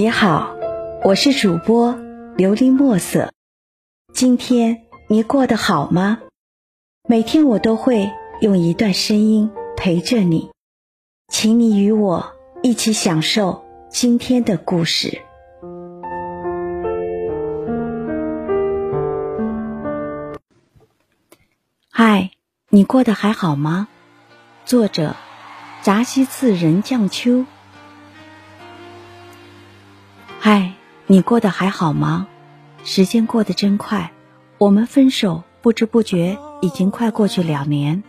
你好，我是主播琉璃墨色。今天你过得好吗？每天我都会用一段声音陪着你，请你与我一起享受今天的故事。嗨，你过得还好吗？作者：扎西次仁降秋。你过得还好吗？时间过得真快，我们分手不知不觉已经快过去两年。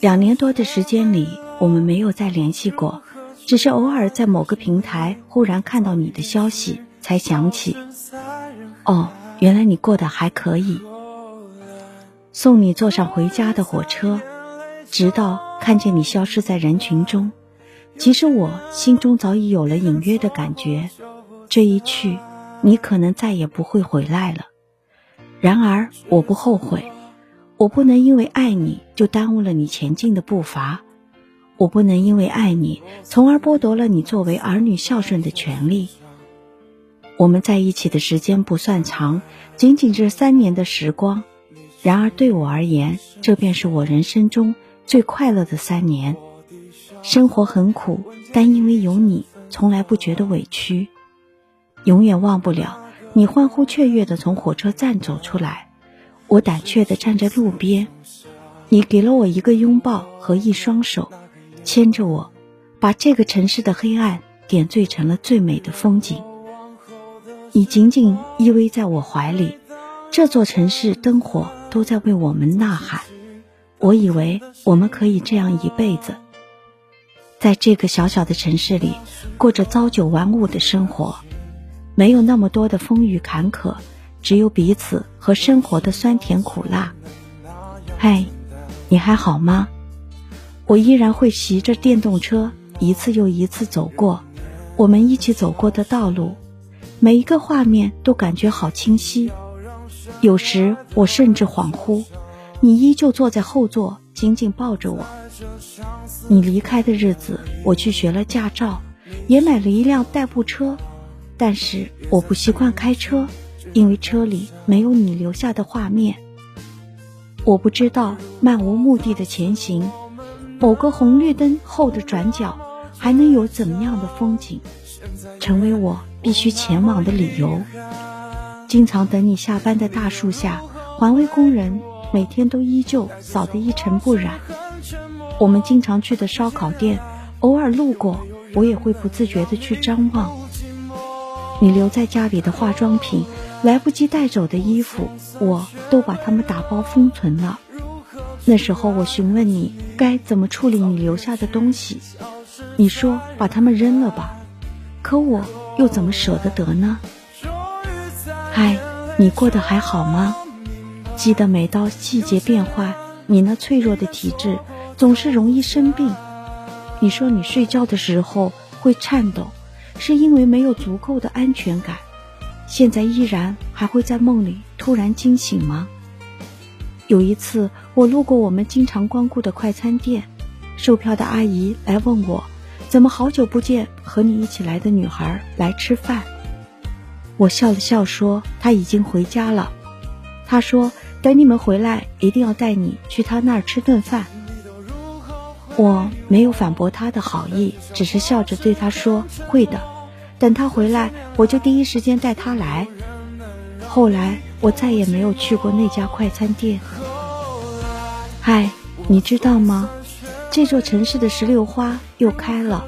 两年多的时间里，我们没有再联系过，只是偶尔在某个平台忽然看到你的消息，才想起。哦，原来你过得还可以。送你坐上回家的火车，直到看见你消失在人群中，其实我心中早已有了隐约的感觉。这一去，你可能再也不会回来了。然而，我不后悔。我不能因为爱你就耽误了你前进的步伐，我不能因为爱你，从而剥夺了你作为儿女孝顺的权利。我们在一起的时间不算长，仅仅这三年的时光。然而，对我而言，这便是我人生中最快乐的三年。生活很苦，但因为有你，从来不觉得委屈。永远忘不了你欢呼雀跃地从火车站走出来，我胆怯地站在路边，你给了我一个拥抱和一双手，牵着我，把这个城市的黑暗点缀成了最美的风景。你紧紧依偎在我怀里，这座城市灯火都在为我们呐喊。我以为我们可以这样一辈子，在这个小小的城市里过着朝九晚五的生活。没有那么多的风雨坎坷，只有彼此和生活的酸甜苦辣。嗨，你还好吗？我依然会骑着电动车一次又一次走过我们一起走过的道路，每一个画面都感觉好清晰。有时我甚至恍惚，你依旧坐在后座，紧紧抱着我。你离开的日子，我去学了驾照，也买了一辆代步车。但是我不习惯开车，因为车里没有你留下的画面。我不知道漫无目的的前行，某个红绿灯后的转角还能有怎么样的风景，成为我必须前往的理由。经常等你下班的大树下，环卫工人每天都依旧扫得一尘不染。我们经常去的烧烤店，偶尔路过，我也会不自觉地去张望。你留在家里的化妆品，来不及带走的衣服，我都把它们打包封存了。那时候我询问你该怎么处理你留下的东西，你说把它们扔了吧。可我又怎么舍得得呢？嗨，你过得还好吗？记得每到季节变换，你那脆弱的体质总是容易生病。你说你睡觉的时候会颤抖。是因为没有足够的安全感，现在依然还会在梦里突然惊醒吗？有一次，我路过我们经常光顾的快餐店，售票的阿姨来问我，怎么好久不见和你一起来的女孩来吃饭？我笑了笑说她已经回家了。她说等你们回来一定要带你去她那儿吃顿饭。我没有反驳他的好意，只是笑着对他说：“会的，等他回来，我就第一时间带他来。”后来我再也没有去过那家快餐店。嗨，你知道吗？这座城市的石榴花又开了。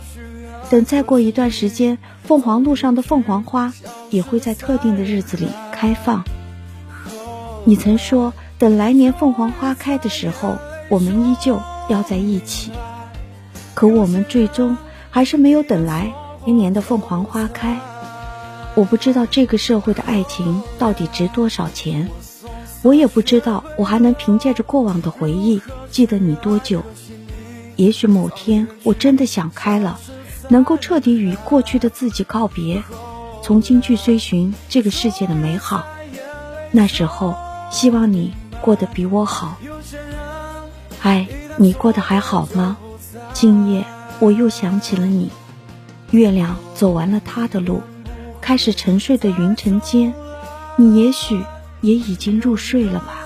等再过一段时间，凤凰路上的凤凰花也会在特定的日子里开放。你曾说，等来年凤凰花开的时候，我们依旧。要在一起，可我们最终还是没有等来明年的凤凰花开。我不知道这个社会的爱情到底值多少钱，我也不知道我还能凭借着过往的回忆记得你多久。也许某天我真的想开了，能够彻底与过去的自己告别，重新去追寻这个世界的美好。那时候，希望你过得比我好。嗨。你过得还好吗？今夜我又想起了你，月亮走完了它的路，开始沉睡的云层间，你也许也已经入睡了吧。